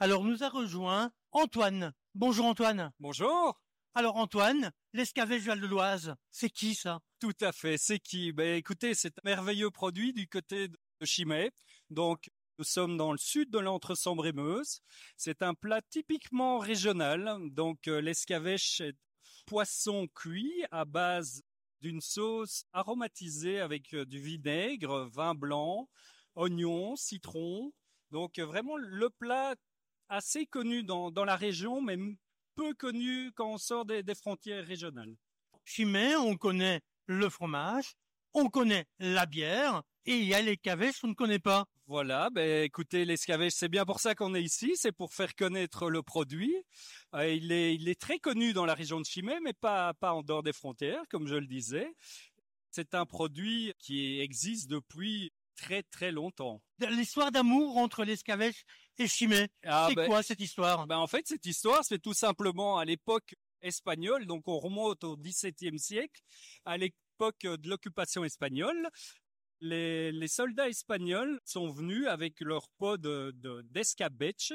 Alors nous a rejoint Antoine. Bonjour Antoine. Bonjour. Alors Antoine, l'escavèche Val de l'Oise, c'est qui ça? Tout à fait, c'est qui? Ben écoutez, c'est un merveilleux produit du côté de Chimay. Donc nous sommes dans le sud de l'Entre-Sambre et Meuse. C'est un plat typiquement régional. Donc euh, l'escavèche est poisson cuit à base d'une sauce aromatisée avec euh, du vinaigre, vin blanc, oignons, citron. Donc vraiment le plat assez connu dans, dans la région, mais peu connu quand on sort des, des frontières régionales. Chimay, on connaît le fromage, on connaît la bière, et il y a les cavèches qu'on ne connaît pas. Voilà, ben écoutez, l'escavèche, c'est bien pour ça qu'on est ici, c'est pour faire connaître le produit. Euh, il est, il est très connu dans la région de Chimay, mais pas, pas en dehors des frontières, comme je le disais. C'est un produit qui existe depuis très très longtemps. L'histoire d'amour entre l'escavèche et Chimay, Ah, c'est ben, quoi cette histoire? ben, en fait, cette histoire, c'est tout simplement à l'époque espagnole, donc on remonte au XVIIe siècle, à l'époque de l'occupation espagnole. Les, les soldats espagnols sont venus avec leur pot de, de- d'escabeche,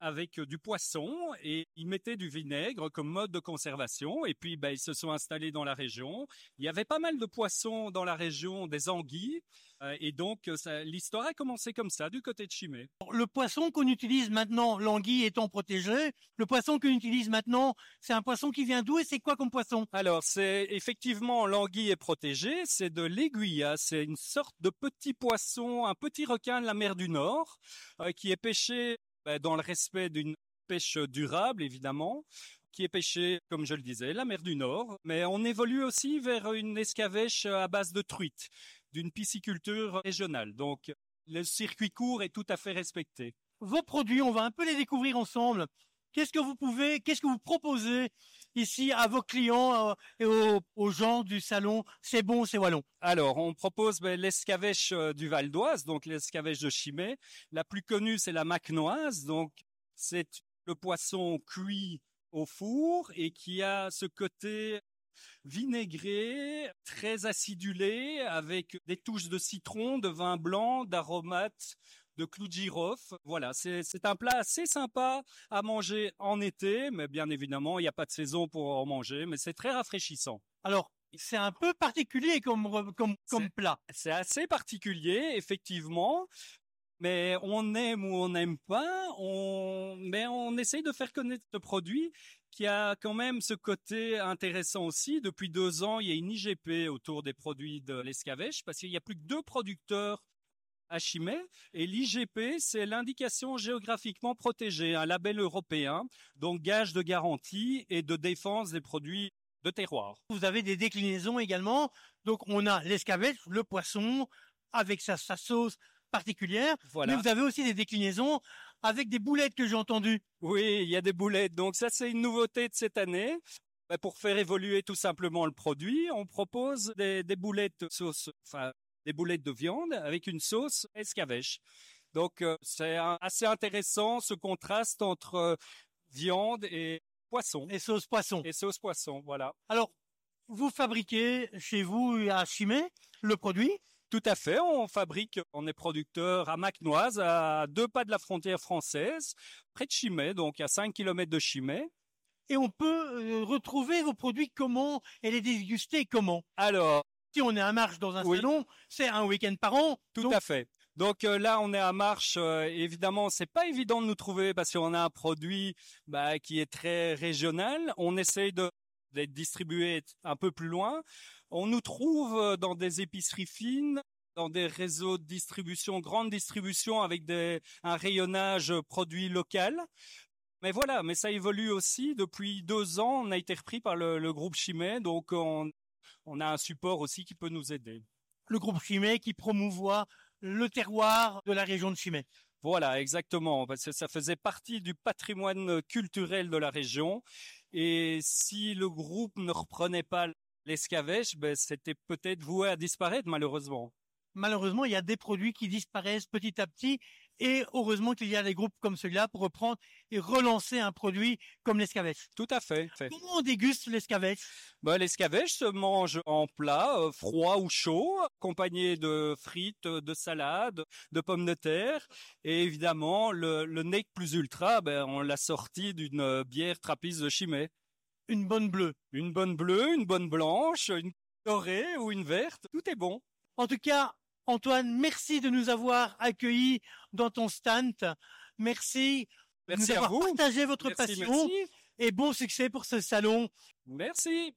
avec du poisson, et ils mettaient du vinaigre comme mode de conservation, et puis ben, ils se sont installés dans la région. Il y avait pas mal de poissons dans la région, des anguilles, euh, et donc ça- l'histoire a commencé comme ça, du côté de Chimay. Le poisson qu'on utilise maintenant, l'anguille étant protégée, le poisson qu'on utilise maintenant, c'est un poisson qui vient d'où et c'est quoi comme poisson? Alors, c'est effectivement l'anguille est protégée, c'est de l'aiguilla, c'est une sorte de petit poisson, un petit requin de la mer du Nord, euh, qui est pêché ben, dans le respect d'une pêche durable, évidemment, qui est pêché, comme je le disais, la mer du Nord, mais on évolue aussi vers une escavèche à base de truite, d'une pisciculture régionale. Donc, le circuit court est tout à fait respecté. Vos produits, on va un peu les découvrir ensemble. Qu'est-ce que vous pouvez, qu'est-ce que vous proposez ici à vos clients euh, et aux, gens du salon C'est bon, c'est wallon. Alors, on propose ben, l'escavèche euh, du Val d'Oise, donc l'escavèche de Chimay. La plus connue, c'est la macnoise, donc c'est le poisson cuit au four et qui a ce côté vinaigré, très acidulé, avec des touches de citron, de vin blanc, d'aromates, de girofle. Voilà, c'est un plat assez sympa à manger en été, mais bien évidemment, il n'y a pas de saison pour en manger, mais c'est très rafraîchissant. Alors, c'est un peu particulier comme plat. C'est assez particulier, effectivement. Mais on aime ou on n'aime pas, on, mais on essaye de faire connaître ce produit qui a quand même ce côté intéressant aussi. Depuis deux ans, il y a une IGP autour des produits de l'escavèche parce qu'il y a plus que deux producteurs à Chimay. Et l'IGP, c'est l'indication géographiquement protégée, un label européen, donc gage de garantie et de défense des produits de terroir. Vous avez des déclinaisons également. Donc, on a l'escavèche, le poisson, avec sa, sa sauce particulière. Voilà. Mais vous avez aussi des déclinaisons avec des boulettes que j'ai entendues. Oui, il y a des boulettes. Donc ça, c'est une nouveauté de cette année. Bah, Pour faire évoluer tout simplement le produit, on propose des, des boulettes sauce, enfin des boulettes de viande avec une sauce escavèche. Donc euh, c'est assez intéressant ce contraste entre euh, viande et poisson Et sauce poisson. et sauce poisson. Voilà. Alors, vous fabriquez chez vous à Chimay le produit? Tout à fait. On fabrique, on est producteur à Macnoise, à deux pas de la frontière française, près de Chimay, donc à 5 kilomètres de Chimay. Et on peut euh, retrouver vos produits comment et les déguster comment? Alors, Si on est à marche dans un Oui. salon, c'est un week-end par an. Tout Donc, à fait. Donc euh, là, on est à marche. euh, évidemment, c'est pas évident de nous trouver parce qu'on a un produit bah, qui est très régional. On essaye de d'être distribué un peu plus loin. On nous trouve euh, dans des épiceries fines, dans des réseaux de distribution, grande distribution avec des, un rayonnage produit local. Mais voilà, mais ça évolue aussi. Depuis deux ans, on a été repris par le, le groupe Chimay, donc on, on a un support aussi qui peut nous aider. le groupe Chimay qui promouvoit le terroir de la région de Chimay. Voilà, exactement, parce que ça faisait partie du patrimoine culturel de la région. Et si le groupe ne reprenait pas l'escavèche, ben, c'était peut-être voué à disparaître, malheureusement. Malheureusement, il y a des produits qui disparaissent petit à petit Et heureusement qu'il y a des groupes comme celui-là pour reprendre et relancer un produit comme l'escavèche. Tout à fait. Comment on déguste l'escavèche bah, L'escavèche se mange en plat, euh, froid ou chaud, accompagné de frites, de salades, de pommes de terre. Et évidemment, le, le Neck plus ultra, ben, on l'a sorti d'une euh, bière trappiste de Chimay. Une bonne bleue. Une bonne bleue, une bonne blanche, une dorée ou une verte. Tout est bon. En tout cas, Antoine, merci de nous avoir accueillis dans ton stand. Merci, merci de nous avoir partagé votre passion et bon succès pour ce salon. Merci.